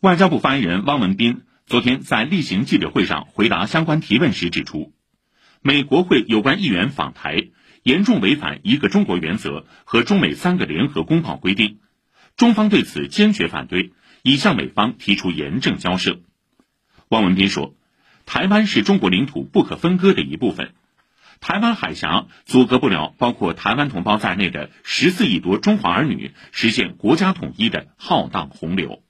外交部发言人汪文斌昨天在例行记者会上回答相关提问时指出美国会有关议员访台严重违反一个中国原则和中美三个联合公报规定中方对此坚决反对已向美方提出严正交涉。汪文斌说台湾是中国领土不可分割的一部分台湾海峡阻隔不了包括台湾同胞在内的十四亿多中华儿女实现国家统一的浩荡洪流。